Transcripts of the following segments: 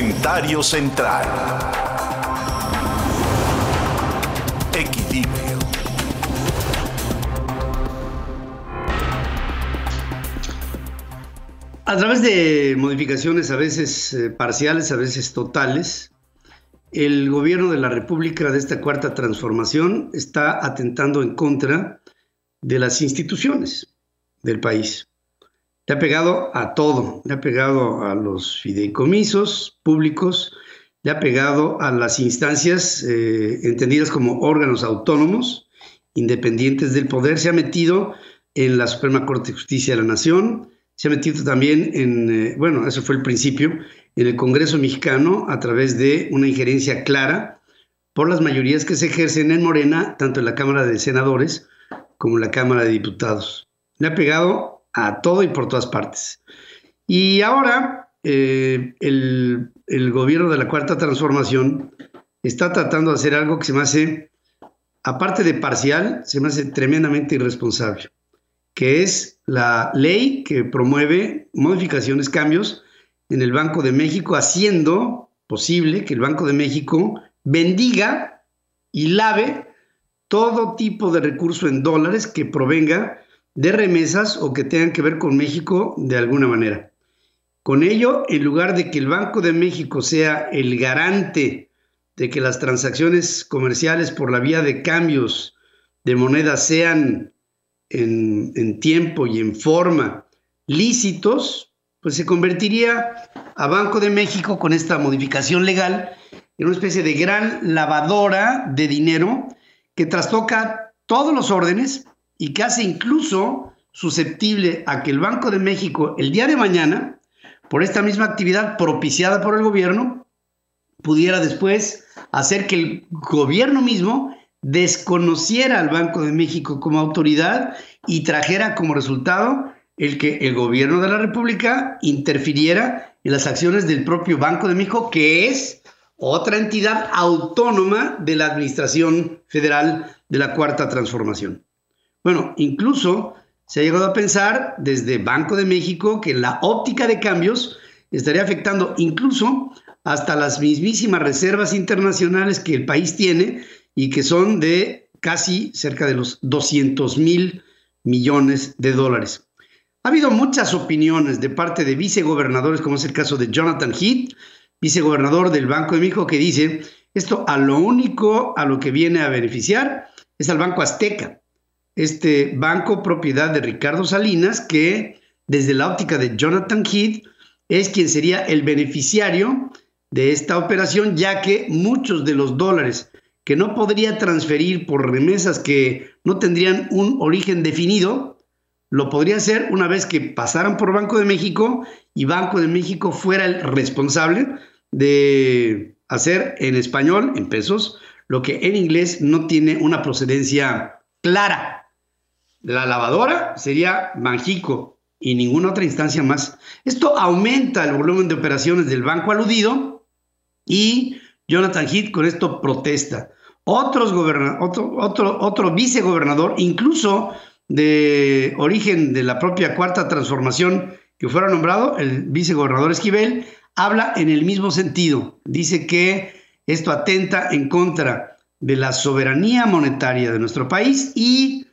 Comentario central. Equilibrio. A través de modificaciones a veces eh, parciales, a veces totales, el gobierno de la República de esta cuarta transformación está atentando en contra de las instituciones del país. Le ha pegado a todo, le ha pegado a los fideicomisos públicos, le ha pegado a las instancias eh, entendidas como órganos autónomos, independientes del poder, se ha metido en la Suprema Corte de Justicia de la Nación, se ha metido también en, eh, bueno, eso fue el principio, en el Congreso mexicano a través de una injerencia clara por las mayorías que se ejercen en Morena, tanto en la Cámara de Senadores como en la Cámara de Diputados. Le ha pegado a todo y por todas partes. Y ahora eh, el, el, gobierno de la Cuarta Transformación está tratando de hacer algo que se me hace, aparte de parcial, se me hace tremendamente irresponsable, que es la ley que promueve modificaciones, cambios en el Banco de México, haciendo posible que el Banco de México bendiga y lave todo tipo de recurso en dólares que provenga de remesas o que tengan que ver con México de alguna manera. Con ello, en lugar de que el Banco de México sea el garante de que las transacciones comerciales por la vía de cambios de moneda sean en, en tiempo y en forma lícitos, pues se convertiría a Banco de México con esta modificación legal en una especie de gran lavadora de dinero que trastoca todos los órdenes y que hace incluso susceptible a que el Banco de México el día de mañana, por esta misma actividad propiciada por el gobierno, pudiera después hacer que el gobierno mismo desconociera al Banco de México como autoridad y trajera como resultado el que el gobierno de la República interfiriera en las acciones del propio Banco de México, que es otra entidad autónoma de la Administración Federal de la Cuarta Transformación. Bueno, incluso se ha llegado a pensar desde Banco de México que la óptica de cambios estaría afectando incluso hasta las mismísimas reservas internacionales que el país tiene y que son de casi cerca de los 200 mil millones de dólares. Ha habido muchas opiniones de parte de vicegobernadores, como es el caso de Jonathan Heath, vicegobernador del Banco de México, que dice, esto a lo único a lo que viene a beneficiar es al Banco Azteca, este banco propiedad de Ricardo Salinas, que desde la óptica de Jonathan Heath es quien sería el beneficiario de esta operación, ya que muchos de los dólares que no podría transferir por remesas que no tendrían un origen definido, lo podría hacer una vez que pasaran por Banco de México y Banco de México fuera el responsable de hacer en español, en pesos, lo que en inglés no tiene una procedencia clara. La lavadora sería Banjico y ninguna otra instancia más. Esto aumenta el volumen de operaciones del banco aludido y Jonathan Heath con esto protesta. Otros otro, otro, otro vicegobernador, incluso de origen de la propia cuarta transformación que fuera nombrado, el vicegobernador Esquivel, habla en el mismo sentido. Dice que esto atenta en contra de la soberanía monetaria de nuestro país y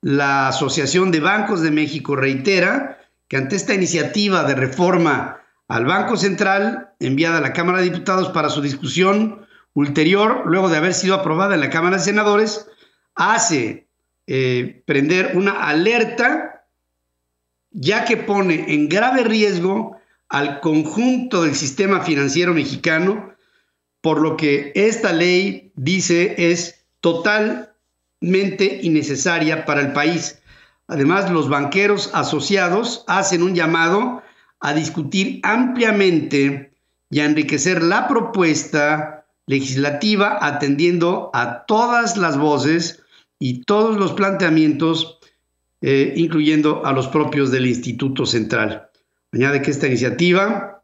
la Asociación de Bancos de México reitera que ante esta iniciativa de reforma al Banco Central, enviada a la Cámara de Diputados para su discusión ulterior, luego de haber sido aprobada en la Cámara de Senadores, hace eh, prender una alerta, ya que pone en grave riesgo al conjunto del sistema financiero mexicano, por lo que esta ley dice es total innecesaria para el país. Además, los banqueros asociados hacen un llamado a discutir ampliamente y a enriquecer la propuesta legislativa atendiendo a todas las voces y todos los planteamientos, eh, incluyendo a los propios del Instituto Central. Añade que esta iniciativa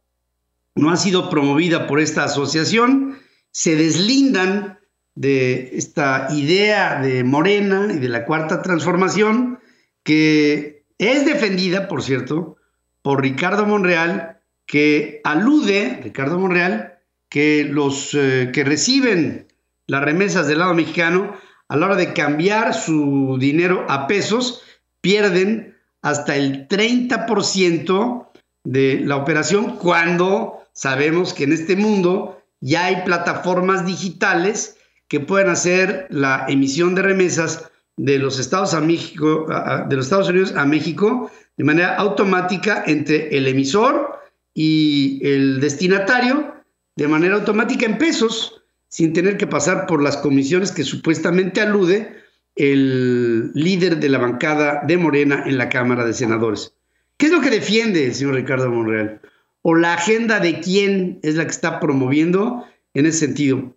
no ha sido promovida por esta asociación, se deslindan de esta idea de Morena y de la cuarta transformación, que es defendida, por cierto, por Ricardo Monreal que alude, Ricardo Monreal, que los eh, que reciben las remesas del lado mexicano, a la hora de cambiar su dinero a pesos, pierden hasta el 30% de la operación cuando sabemos que en este mundo ya hay plataformas digitales que pueden hacer la emisión de remesas de los Estados, a México, de los Estados Unidos a México de manera automática entre el emisor y el destinatario, de manera automática en pesos, sin tener que pasar por las comisiones que supuestamente alude el líder de la bancada de Morena en la Cámara de Senadores. ¿Qué es lo que defiende el señor Ricardo Monreal? ¿O la agenda de quién es la que está promoviendo en ese sentido?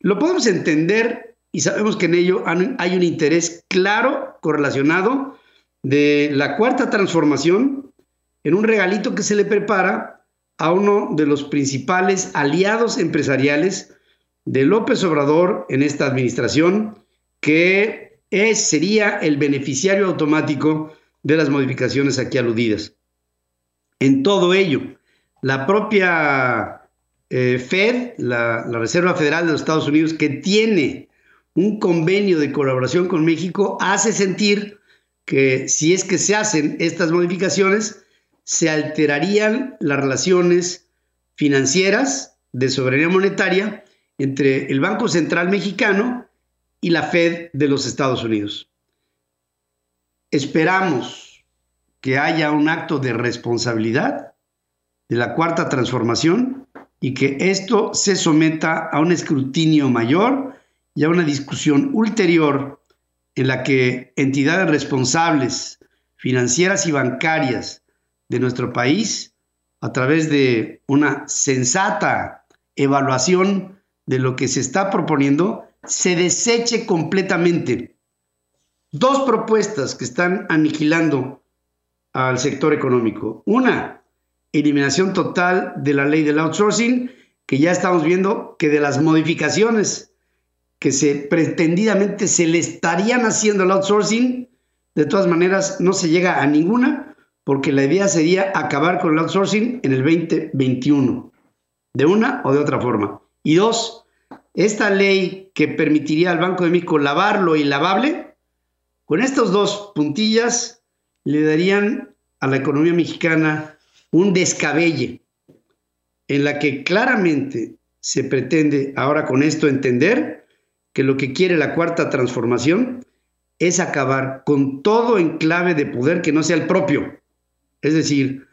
Lo podemos entender y sabemos que en ello hay un interés claro correlacionado de la cuarta transformación en un regalito que se le prepara a uno de los principales aliados empresariales de López Obrador en esta administración, que es, sería el beneficiario automático de las modificaciones aquí aludidas. En todo ello, la propia eh, Fed, la, la Reserva Federal de los Estados Unidos, que tiene un convenio de colaboración con México, hace sentir que si es que se hacen estas modificaciones, se alterarían las relaciones financieras de soberanía monetaria entre el Banco Central Mexicano y la Fed de los Estados Unidos. Esperamos que haya un acto de responsabilidad de la cuarta transformación y que esto se someta a un escrutinio mayor y a una discusión ulterior en la que entidades responsables financieras y bancarias de nuestro país, a través de una sensata evaluación de lo que se está proponiendo, se deseche completamente. Dos propuestas que están aniquilando al sector económico. Una, eliminación total de la ley del outsourcing, que ya estamos viendo que de las modificaciones que se pretendidamente se le estarían haciendo el outsourcing, de todas maneras no se llega a ninguna, porque la idea sería acabar con el outsourcing en el 2021, de una o de otra forma. Y dos, esta ley que permitiría al Banco de México lavarlo y lavable, con estas dos puntillas le darían a la economía mexicana un descabelle en la que claramente se pretende ahora con esto entender que lo que quiere la cuarta transformación es acabar con todo enclave de poder que no sea el propio. Es decir,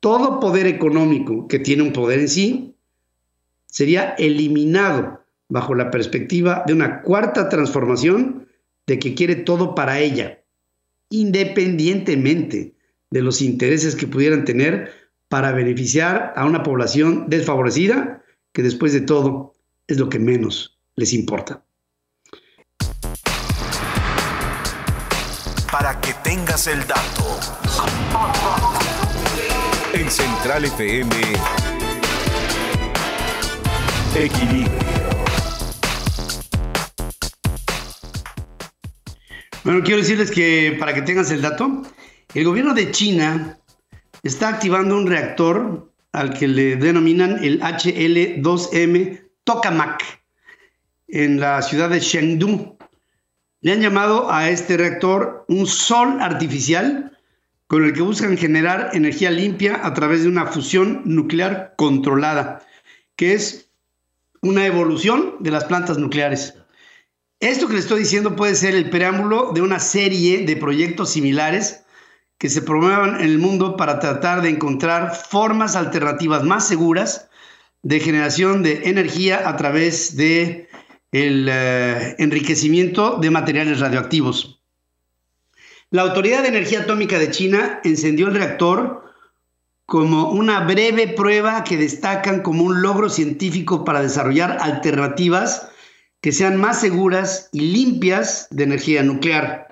todo poder económico que tiene un poder en sí sería eliminado bajo la perspectiva de una cuarta transformación de que quiere todo para ella, independientemente de los intereses que pudieran tener para beneficiar a una población desfavorecida, que después de todo es lo que menos les importa. para que tengas el dato. En Central FM, Equilibrio. Bueno, quiero decirles que para que tengas el dato, el gobierno de China está activando un reactor al que le denominan el HL2M Tokamak en la ciudad de Chengdu, le han llamado a este reactor un sol artificial con el que buscan generar energía limpia a través de una fusión nuclear controlada, que es una evolución de las plantas nucleares. Esto que le estoy diciendo puede ser el preámbulo de una serie de proyectos similares que se promuevan en el mundo para tratar de encontrar formas alternativas más seguras de generación de energía a través de el eh, enriquecimiento de materiales radioactivos. La Autoridad de Energía Atómica de China encendió el reactor como una breve prueba que destacan como un logro científico para desarrollar alternativas que sean más seguras y limpias de energía nuclear.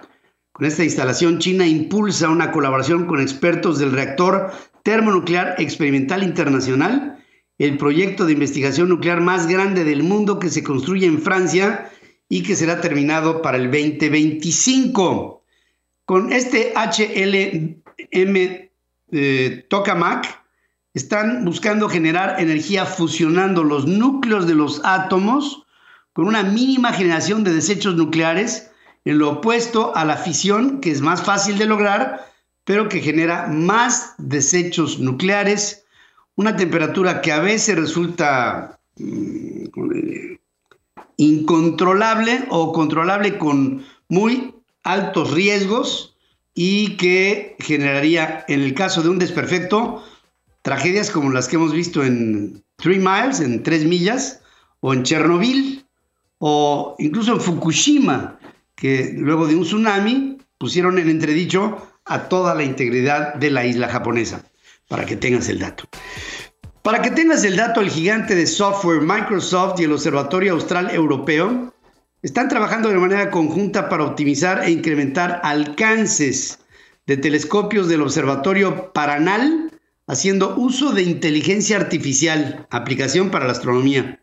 Con esta instalación, China impulsa una colaboración con expertos del reactor termonuclear experimental internacional el proyecto de investigación nuclear más grande del mundo que se construye en Francia y que será terminado para el 2025. Con este HLM eh, Tokamak, están buscando generar energía fusionando los núcleos de los átomos con una mínima generación de desechos nucleares, en lo opuesto a la fisión, que es más fácil de lograr, pero que genera más desechos nucleares, una temperatura que a veces resulta mm, incontrolable o controlable con muy altos riesgos y que generaría, en el caso de un desperfecto, tragedias como las que hemos visto en Three Miles, en Tres Millas, o en Chernobyl, o incluso en Fukushima, que luego de un tsunami pusieron en entredicho a toda la integridad de la isla japonesa, para que tengas el dato. Para que tengas el dato, el gigante de software Microsoft y el Observatorio Austral Europeo están trabajando de manera conjunta para optimizar e incrementar alcances de telescopios del Observatorio Paranal, haciendo uso de inteligencia artificial, aplicación para la astronomía.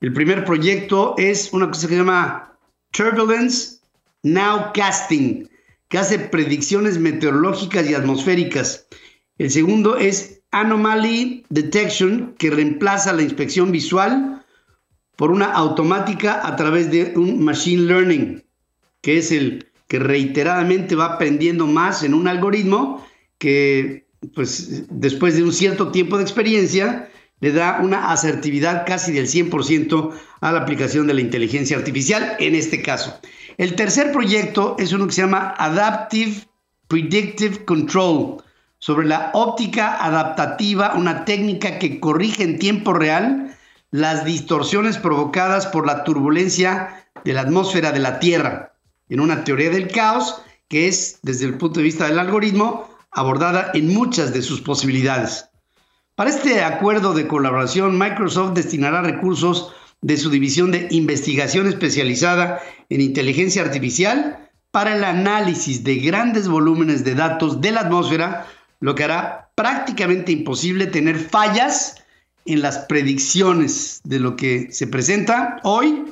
El primer proyecto es una cosa que se llama Turbulence Nowcasting, que hace predicciones meteorológicas y atmosféricas. El segundo es Anomaly Detection, que reemplaza la inspección visual por una automática a través de un Machine Learning, que es el que reiteradamente va aprendiendo más en un algoritmo que, pues, después de un cierto tiempo de experiencia, le da una asertividad casi del 100% a la aplicación de la inteligencia artificial en este caso. El tercer proyecto es uno que se llama Adaptive Predictive Control, sobre la óptica adaptativa, una técnica que corrige en tiempo real las distorsiones provocadas por la turbulencia de la atmósfera de la Tierra, en una teoría del caos que es, desde el punto de vista del algoritmo, abordada en muchas de sus posibilidades. Para este acuerdo de colaboración, Microsoft destinará recursos de su división de investigación especializada en inteligencia artificial para el análisis de grandes volúmenes de datos de la atmósfera, lo que hará prácticamente imposible tener fallas en las predicciones de lo que se presenta hoy,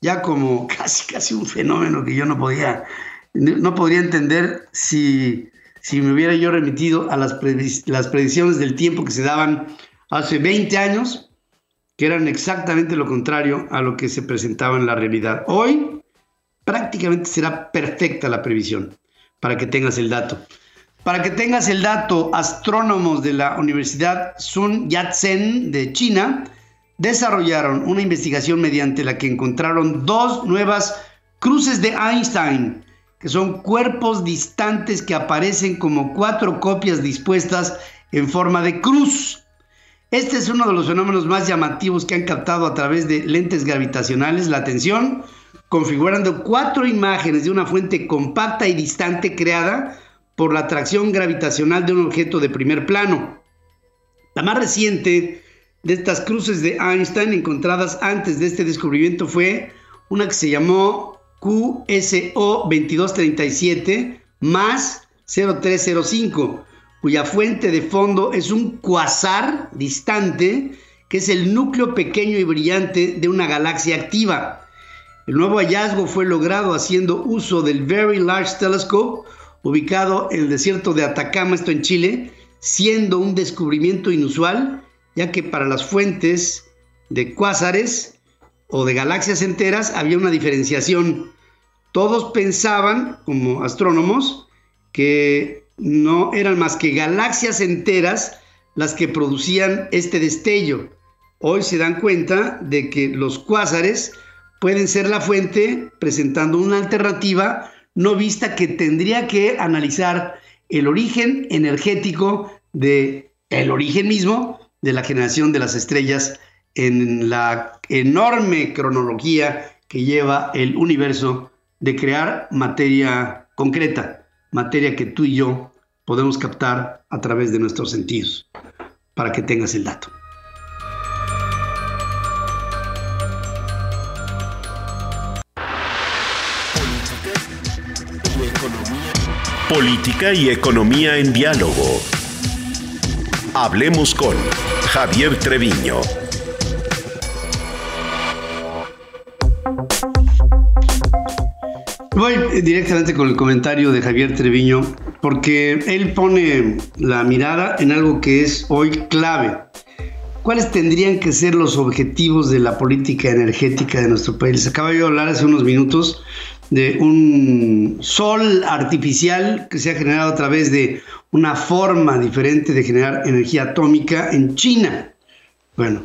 ya como casi casi un fenómeno que yo no podía no podría entender si si me hubiera yo remitido a las, las predicciones del tiempo que se daban hace 20 años, que eran exactamente lo contrario a lo que se presentaba en la realidad. Hoy prácticamente será perfecta la previsión, para que tengas el dato. Para que tengas el dato, astrónomos de la Universidad Sun Yat-sen de China desarrollaron una investigación mediante la que encontraron dos nuevas cruces de Einstein que son cuerpos distantes que aparecen como cuatro copias dispuestas en forma de cruz. Este es uno de los fenómenos más llamativos que han captado a través de lentes gravitacionales la atención, configurando cuatro imágenes de una fuente compacta y distante creada por la atracción gravitacional de un objeto de primer plano. La más reciente de estas cruces de Einstein encontradas antes de este descubrimiento fue una que se llamó QSO 2237 más 0305, cuya fuente de fondo es un cuasar distante, que es el núcleo pequeño y brillante de una galaxia activa. El nuevo hallazgo fue logrado haciendo uso del Very Large Telescope, ubicado en el desierto de Atacama, esto en Chile, siendo un descubrimiento inusual, ya que para las fuentes de cuásares o de galaxias enteras había una diferenciación todos pensaban, como astrónomos, que no eran más que galaxias enteras las que producían este destello. Hoy se dan cuenta de que los cuásares pueden ser la fuente, presentando una alternativa no vista que tendría que analizar el origen energético de el origen mismo de la generación de las estrellas en la enorme cronología que lleva el universo de crear materia concreta, materia que tú y yo podemos captar a través de nuestros sentidos, para que tengas el dato. Política y economía en diálogo. Hablemos con Javier Treviño. Voy directamente con el comentario de Javier Treviño porque él pone la mirada en algo que es hoy clave. ¿Cuáles tendrían que ser los objetivos de la política energética de nuestro país? Acaba de hablar hace unos minutos de un sol artificial que se ha generado a través de una forma diferente de generar energía atómica en China. Bueno,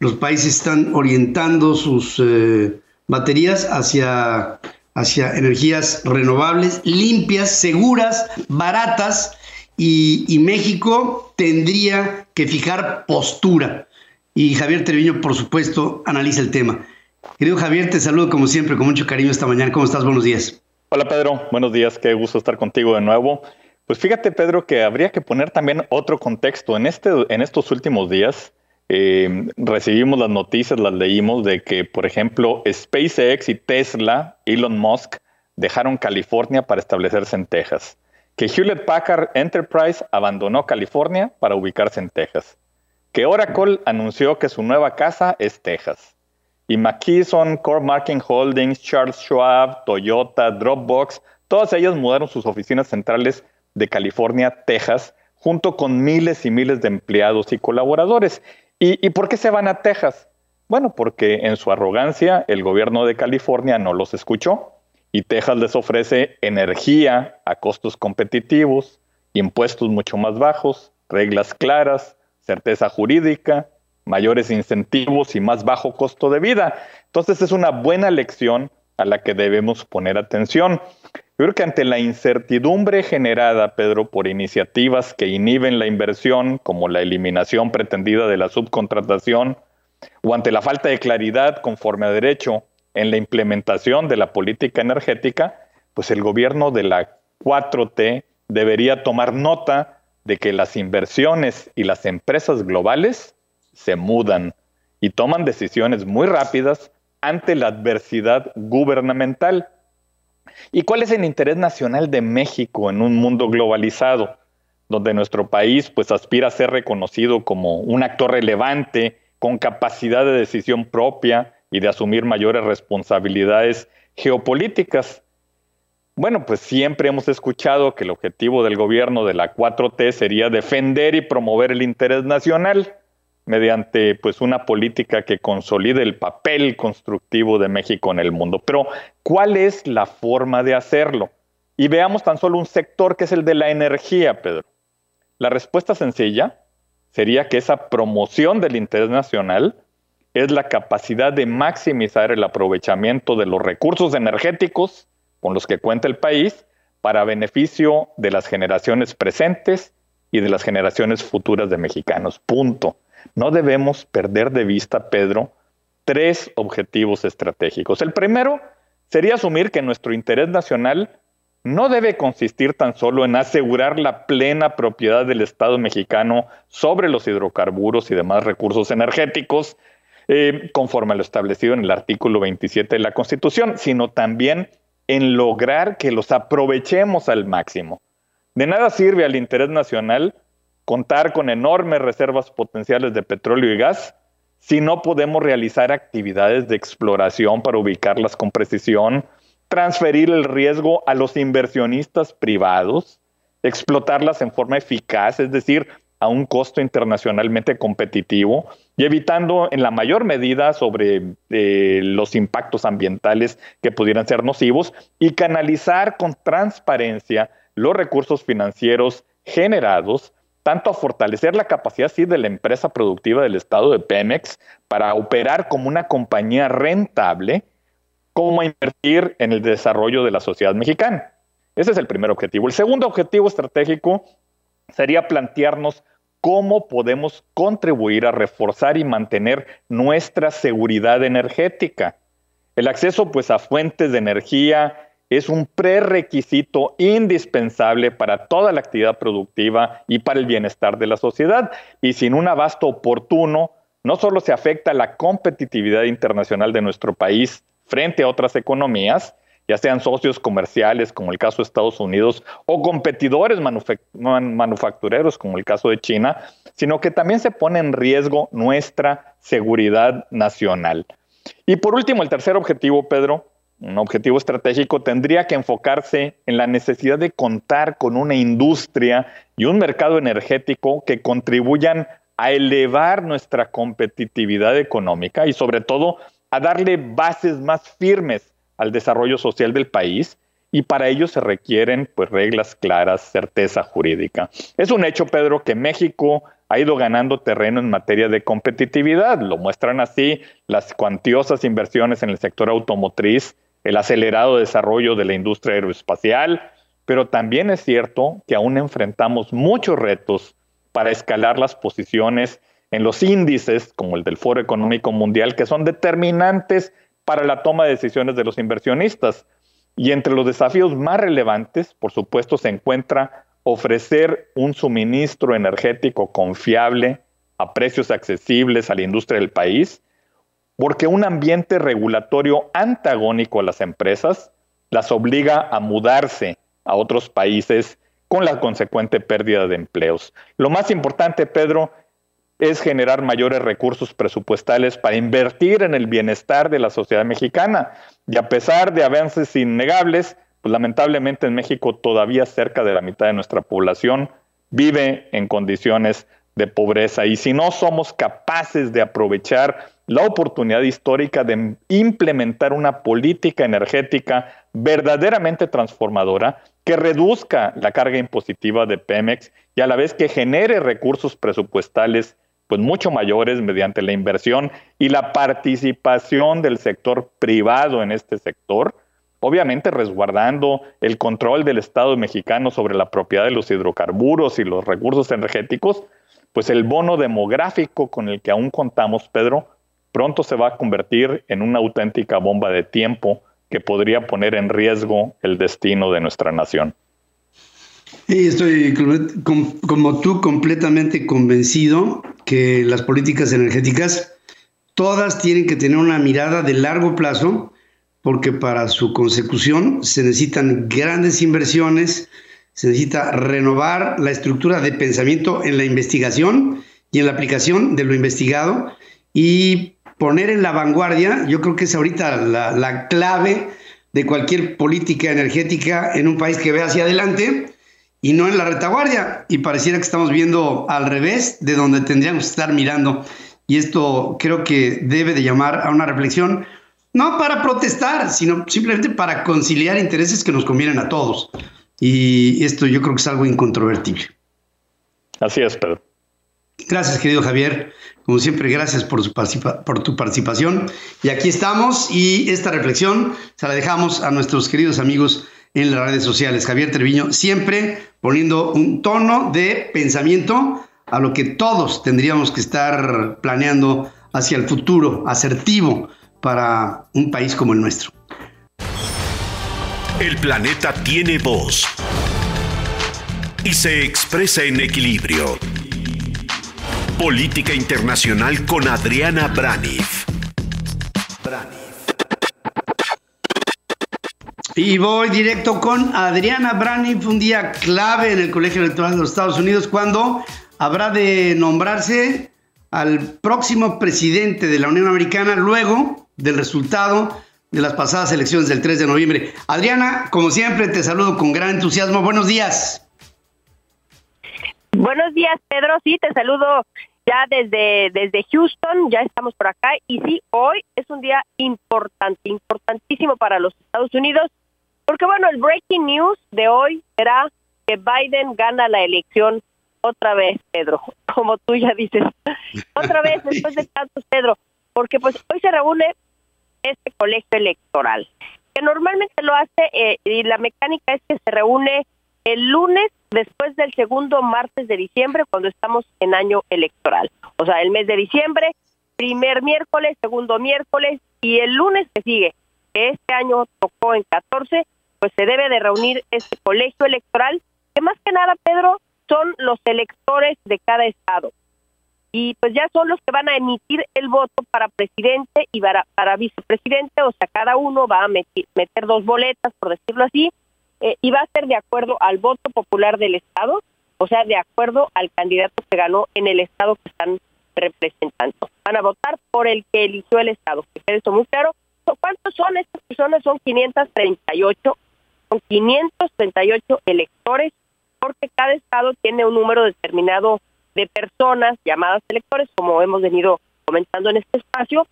los países están orientando sus eh, baterías hacia, hacia energías renovables, limpias, seguras, baratas y, México tendría que fijar postura. Y Javier Treviño, por supuesto, analiza el tema. Querido Javier, te saludo como siempre, con mucho cariño esta mañana. ¿Cómo estás? Buenos días. Hola Pedro, buenos días, qué gusto estar contigo de nuevo. Pues fíjate Pedro que habría que poner también otro contexto. En, este, en estos últimos días eh, recibimos las noticias, las leímos de que, por ejemplo, SpaceX y Tesla, Elon Musk, dejaron California para establecerse en Texas. Que Hewlett Packard Enterprise abandonó California para ubicarse en Texas, que Oracle anunció que su nueva casa es Texas, y McKesson, Core Marketing Holdings, Charles Schwab, Toyota, Dropbox, todas ellas mudaron sus oficinas centrales de California a Texas, junto con miles y miles de empleados y colaboradores. ¿Y, ¿Y por qué se van a Texas? Bueno, porque en su arrogancia el gobierno de California no los escuchó y Texas les ofrece energía a costos competitivos, impuestos mucho más bajos, reglas claras, certeza jurídica, mayores incentivos y más bajo costo de vida. Entonces es una buena lección a la que debemos poner atención. Yo creo que ante la incertidumbre generada, Pedro, por iniciativas que inhiben la inversión, como la eliminación pretendida de la subcontratación, o ante la falta de claridad conforme a derecho en la implementación de la política energética, pues el gobierno de la 4T debería tomar nota de que las inversiones y las empresas globales se mudan y toman decisiones muy rápidas ante la adversidad gubernamental. ¿Y cuál es el interés nacional de México en un mundo globalizado, donde nuestro país pues aspira a ser reconocido como un actor relevante, con capacidad de decisión propia, y de asumir mayores responsabilidades geopolíticas. Bueno, pues siempre hemos escuchado que el objetivo del gobierno de la 4T sería defender y promover el interés nacional mediante pues una política que consolide el papel constructivo de México en el mundo. Pero ¿cuál es la forma de hacerlo? Y veamos tan solo un sector que es el de la energía, Pedro. La respuesta sencilla sería que esa promoción del interés nacional es la capacidad de maximizar el aprovechamiento de los recursos energéticos con los que cuenta el país para beneficio de las generaciones presentes y de las generaciones futuras de mexicanos. Punto. No debemos perder de vista, Pedro, tres objetivos estratégicos. El primero sería asumir que nuestro interés nacional no debe consistir tan solo en asegurar la plena propiedad del Estado mexicano sobre los hidrocarburos y demás recursos energéticos, eh, conforme a lo establecido en el artículo 27 de la Constitución, sino también en lograr que los aprovechemos al máximo. De nada sirve al interés nacional contar con enormes reservas potenciales de petróleo y gas si no podemos realizar actividades de exploración para ubicarlas con precisión, transferir el riesgo a los inversionistas privados, explotarlas en forma eficaz, es decir, a un costo internacionalmente competitivo y evitando en la mayor medida sobre eh, los impactos ambientales que pudieran ser nocivos y canalizar con transparencia los recursos financieros generados tanto a fortalecer la capacidad sí, de la empresa productiva del Estado de Pemex para operar como una compañía rentable, como a invertir en el desarrollo de la sociedad mexicana. Ese es el primer objetivo. El segundo objetivo estratégico sería plantearnos cómo podemos contribuir a reforzar y mantener nuestra seguridad energética. El acceso pues a fuentes de energía es un prerequisito indispensable para toda la actividad productiva y para el bienestar de la sociedad y sin un abasto oportuno no solo se afecta la competitividad internacional de nuestro país frente a otras economías, ya sean socios comerciales como el caso de Estados Unidos o competidores manufactureros como el caso de China, sino que también se pone en riesgo nuestra seguridad nacional. Y por último, el tercer objetivo, Pedro, un objetivo estratégico, tendría que enfocarse en la necesidad de contar con una industria y un mercado energético que contribuyan a elevar nuestra competitividad económica y sobre todo a darle bases más firmes al desarrollo social del país y para ello se requieren pues reglas claras, certeza jurídica. Es un hecho, Pedro, que México ha ido ganando terreno en materia de competitividad. Lo muestran así las cuantiosas inversiones en el sector automotriz, el acelerado desarrollo de la industria aeroespacial, pero también es cierto que aún enfrentamos muchos retos para escalar las posiciones en los índices, como el del Foro Económico Mundial, que son determinantes para la toma de decisiones de los inversionistas. Y entre los desafíos más relevantes, por supuesto, se encuentra ofrecer un suministro energético confiable a precios accesibles a la industria del país, porque un ambiente regulatorio antagónico a las empresas las obliga a mudarse a otros países con la consecuente pérdida de empleos. Lo más importante, Pedro, es generar mayores recursos presupuestales para invertir en el bienestar de la sociedad mexicana. Y a pesar de avances innegables, pues, lamentablemente en México todavía cerca de la mitad de nuestra población vive en condiciones de pobreza y si no somos capaces de aprovechar la oportunidad histórica de implementar una política energética verdaderamente transformadora que reduzca la carga impositiva de Pemex y a la vez que genere recursos presupuestales pues mucho mayores mediante la inversión y la participación del sector privado en este sector, obviamente resguardando el control del Estado mexicano sobre la propiedad de los hidrocarburos y los recursos energéticos, pues el bono demográfico con el que aún contamos, Pedro, pronto se va a convertir en una auténtica bomba de tiempo que podría poner en riesgo el destino de nuestra nación. Y estoy como tú completamente convencido que las políticas energéticas todas tienen que tener una mirada de largo plazo porque para su consecución se necesitan grandes inversiones, se necesita renovar la estructura de pensamiento en la investigación y en la aplicación de lo investigado y poner en la vanguardia, yo creo que es ahorita la, clave de cualquier política energética en un país que ve hacia adelante y no en la retaguardia. Y pareciera que estamos viendo al revés de donde tendríamos que estar mirando. Y esto creo que debe de llamar a una reflexión no para protestar, sino simplemente para conciliar intereses que nos convienen a todos. Y esto yo creo que es algo incontrovertible. Así es, Pedro. Gracias, querido Javier. Como siempre, gracias por, su por tu participación. Y aquí estamos y esta reflexión se la dejamos a nuestros queridos amigos en las redes sociales. Javier Treviño, siempre poniendo un tono de pensamiento a lo que todos tendríamos que estar planeando hacia el futuro, asertivo, para un país como el nuestro. El planeta tiene voz y se expresa en equilibrio. Política Internacional con Adriana Braniff. Y voy directo con Adriana Braniff, un día clave en el Colegio Electoral de los Estados Unidos, cuando habrá de nombrarse al próximo presidente de la Unión Americana luego del resultado de las pasadas elecciones del 3 de noviembre. Adriana, como siempre, te saludo con gran entusiasmo. Buenos días. Buenos días, Pedro. Sí, te saludo ya desde, desde Houston, ya estamos por acá. Y sí, hoy es un día importante, importantísimo para los Estados Unidos, porque bueno, el breaking news de hoy será que Biden gana la elección otra vez, Pedro, como tú ya dices. otra vez, después de tantos, Pedro, porque pues hoy se reúne este colegio electoral, que normalmente lo hace eh, y la mecánica es que se reúne el lunes después del segundo martes de diciembre cuando estamos en año electoral. O sea, el mes de diciembre, primer miércoles, segundo miércoles y el lunes que sigue, que este año tocó en 14, pues se debe de reunir este colegio electoral, que más que nada, Pedro, son los electores de cada estado y pues ya son los que van a emitir el voto para presidente y para, vicepresidente, o sea, cada uno va a meter, dos boletas, por decirlo así, eh, y va a ser de acuerdo al voto popular del Estado, o sea, de acuerdo al candidato que ganó en el Estado que están representando. Van a votar por el que eligió el Estado, que eso muy claro. ¿Cuál ¿Cuántos son estas personas? Son 538, son 538 electores, porque cada estado tiene un número determinado de personas llamadas electores, como hemos venido comentando en este espacio,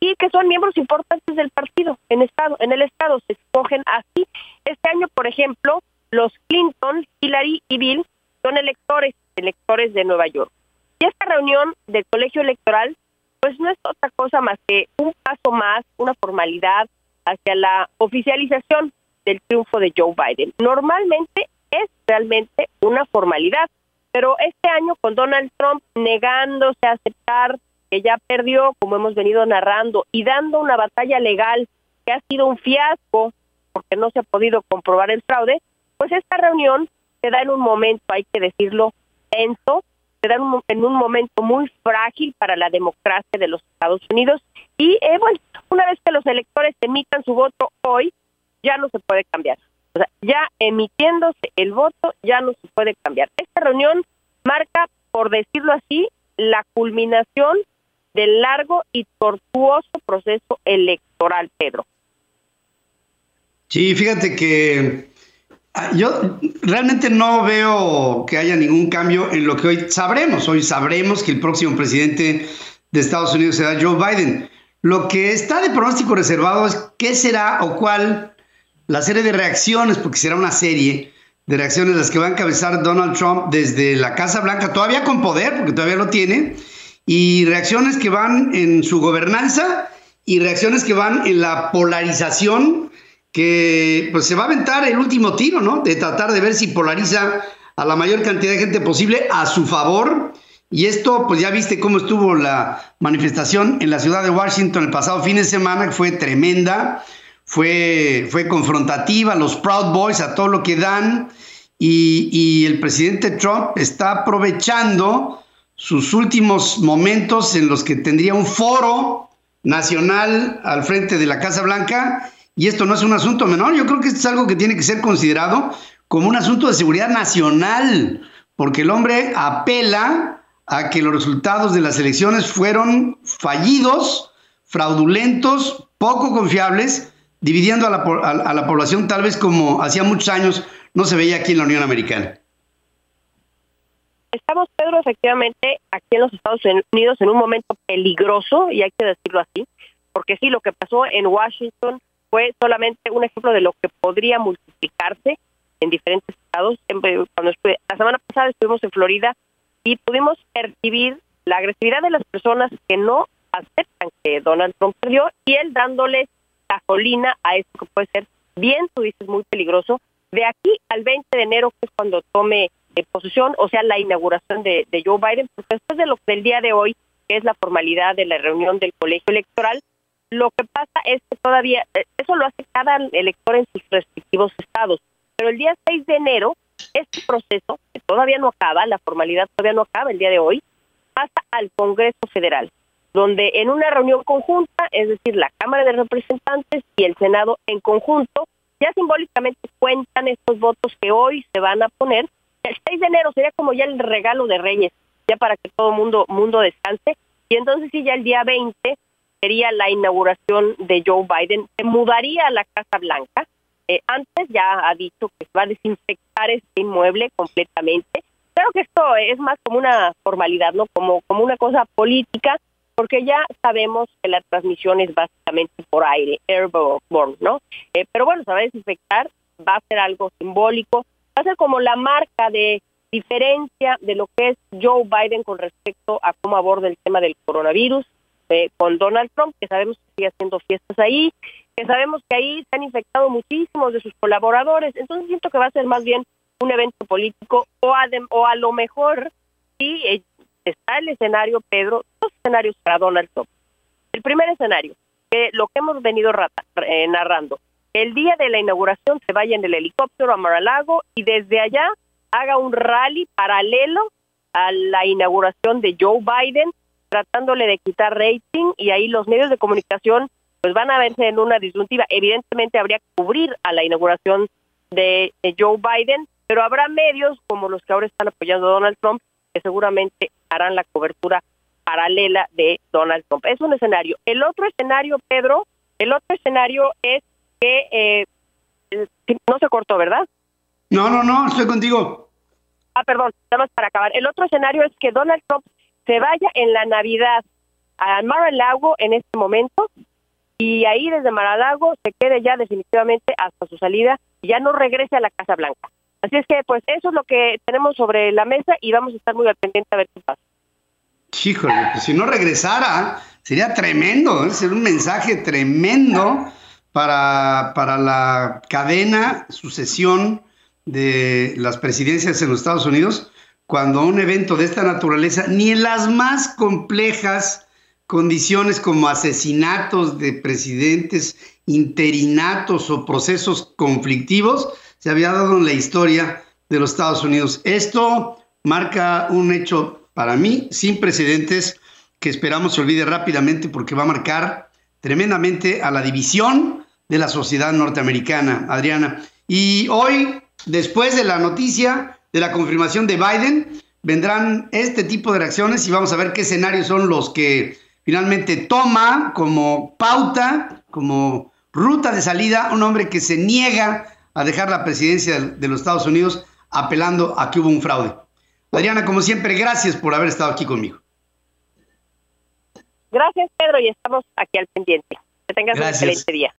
y que son miembros importantes del partido. En estado en el estado se escogen así. Este año por ejemplo los Clinton Hillary y Bill son electores electores de Nueva York. Y esta reunión del colegio electoral pues no es otra cosa más que un paso más una formalidad hacia la oficialización del triunfo de Joe Biden. Normalmente es realmente una formalidad pero este año con Donald Trump negándose a aceptar que ya perdió, como hemos venido narrando, y dando una batalla legal que ha sido un fiasco porque no se ha podido comprobar el fraude, pues esta reunión se da en un momento, hay que decirlo, tenso, se da en un, momento muy frágil para la democracia de los Estados Unidos y eh, bueno, una vez que los electores emitan su voto hoy, ya no se puede cambiar. O sea, ya emitiéndose el voto, ya no se puede cambiar. Esta reunión marca, por decirlo así, la culminación del largo y tortuoso proceso electoral, Pedro. Sí, fíjate que ah, yo realmente no veo que haya ningún cambio en lo que hoy sabremos. Hoy sabremos que el próximo presidente de Estados Unidos será Joe Biden. Lo que está de pronóstico reservado es qué será o cuál la serie de reacciones, porque será una serie de reacciones las que va a encabezar Donald Trump desde la Casa Blanca, todavía con poder, porque todavía lo tiene, y reacciones que van en su gobernanza y reacciones que van en la polarización que pues se va a aventar el último tiro, ¿no? De tratar de ver si polariza a la mayor cantidad de gente posible a su favor. Y esto, pues ya viste cómo estuvo la manifestación en la ciudad de Washington el pasado fin de semana, que fue tremenda, fue, fue confrontativa, los Proud Boys a todo lo que dan, y, y el presidente Trump está aprovechando sus últimos momentos en los que tendría un foro nacional al frente de la Casa Blanca, y esto no es un asunto menor, yo creo que esto es algo que tiene que ser considerado como un asunto de seguridad nacional, porque el hombre apela a que los resultados de las elecciones fueron fallidos, fraudulentos, poco confiables, dividiendo a la, a la población tal vez como hacía muchos años no se veía aquí en la Unión Americana. Estamos, Pedro, efectivamente, aquí en los Estados Unidos en un momento peligroso, y hay que decirlo así, porque sí, lo que pasó en Washington fue solamente un ejemplo de lo que podría multiplicarse en diferentes estados. Cuando la semana pasada estuvimos en Florida y pudimos percibir la agresividad de las personas que no aceptan que Donald Trump perdió y él dándole gasolina a esto que puede ser bien, tú dices, muy peligroso. De aquí al 20 de enero, que es cuando tome posición, o sea, la inauguración de, Joe Biden, pues después de lo del día de hoy, que es la formalidad de la reunión del colegio electoral, lo que pasa es que todavía, eh, eso lo hace cada elector en sus respectivos estados, pero el día 6 de enero, este proceso, que todavía no acaba, la formalidad todavía no acaba el día de hoy, pasa al Congreso Federal, donde en una reunión conjunta, es decir, la Cámara de Representantes y el Senado en conjunto, ya simbólicamente cuentan estos votos que hoy se van a poner el 6 de enero sería como ya el regalo de Reyes, ya para que todo mundo mundo descanse. Y entonces sí, ya el día 20 sería la inauguración de Joe Biden. Se mudaría a la Casa Blanca. Eh, antes ya ha dicho que va a desinfectar este inmueble completamente. Claro que esto es más como una formalidad, ¿no? Como, como una cosa política, porque ya sabemos que la transmisión es básicamente por aire, airborne, ¿no? Eh, pero bueno, se va a desinfectar, va a ser algo simbólico va a ser como la marca de diferencia de lo que es Joe Biden con respecto a cómo aborda el tema del coronavirus eh, con Donald Trump, que sabemos que sigue haciendo fiestas ahí, que sabemos que ahí se han infectado muchísimos de sus colaboradores. Entonces siento que va a ser más bien un evento político o a, o a lo mejor sí eh, está el escenario, Pedro, dos escenarios para Donald Trump. El primer escenario, que lo que hemos venido eh, narrando, el día de la inauguración se vaya en el helicóptero a Mar-a-Lago y desde allá haga un rally paralelo a la inauguración de Joe Biden, tratándole de quitar rating y ahí los medios de comunicación pues van a verse en una disyuntiva. Evidentemente habría que cubrir a la inauguración de, Joe Biden, pero habrá medios como los que ahora están apoyando a Donald Trump que seguramente harán la cobertura paralela de Donald Trump. Es un escenario. El otro escenario, Pedro, El otro escenario es que eh, no se cortó, ¿verdad? No, no, no, estoy contigo. Ah, perdón, nada más para acabar. El otro escenario es que Donald Trump se vaya en la Navidad a Mar-a-Lago en este momento y ahí desde Mar-a-Lago se quede ya definitivamente hasta su salida y ya no regrese a la Casa Blanca. Así es que, pues, eso es lo que tenemos sobre la mesa y vamos a estar muy al pendiente a ver qué pasa. Híjole, pues si no regresara, sería tremendo, ¿eh? sería un mensaje tremendo para, para la cadena, sucesión de las presidencias en los Estados Unidos, cuando un evento de esta naturaleza, ni en las más complejas condiciones como asesinatos de presidentes, interinatos o procesos conflictivos, se había dado en la historia de los Estados Unidos. Esto marca un hecho para mí sin precedentes que esperamos se olvide rápidamente porque va a marcar tremendamente a la división de la sociedad norteamericana, Adriana. Y hoy, después de la noticia de la confirmación de Biden, vendrán este tipo de reacciones y vamos a ver qué escenarios son los que finalmente toma como pauta, como ruta de salida, un hombre que se niega a dejar la presidencia de los Estados Unidos apelando a que hubo un fraude. Adriana, como siempre, gracias por haber estado aquí conmigo. Gracias, Pedro, y estamos aquí al pendiente. Que tengas un excelente día.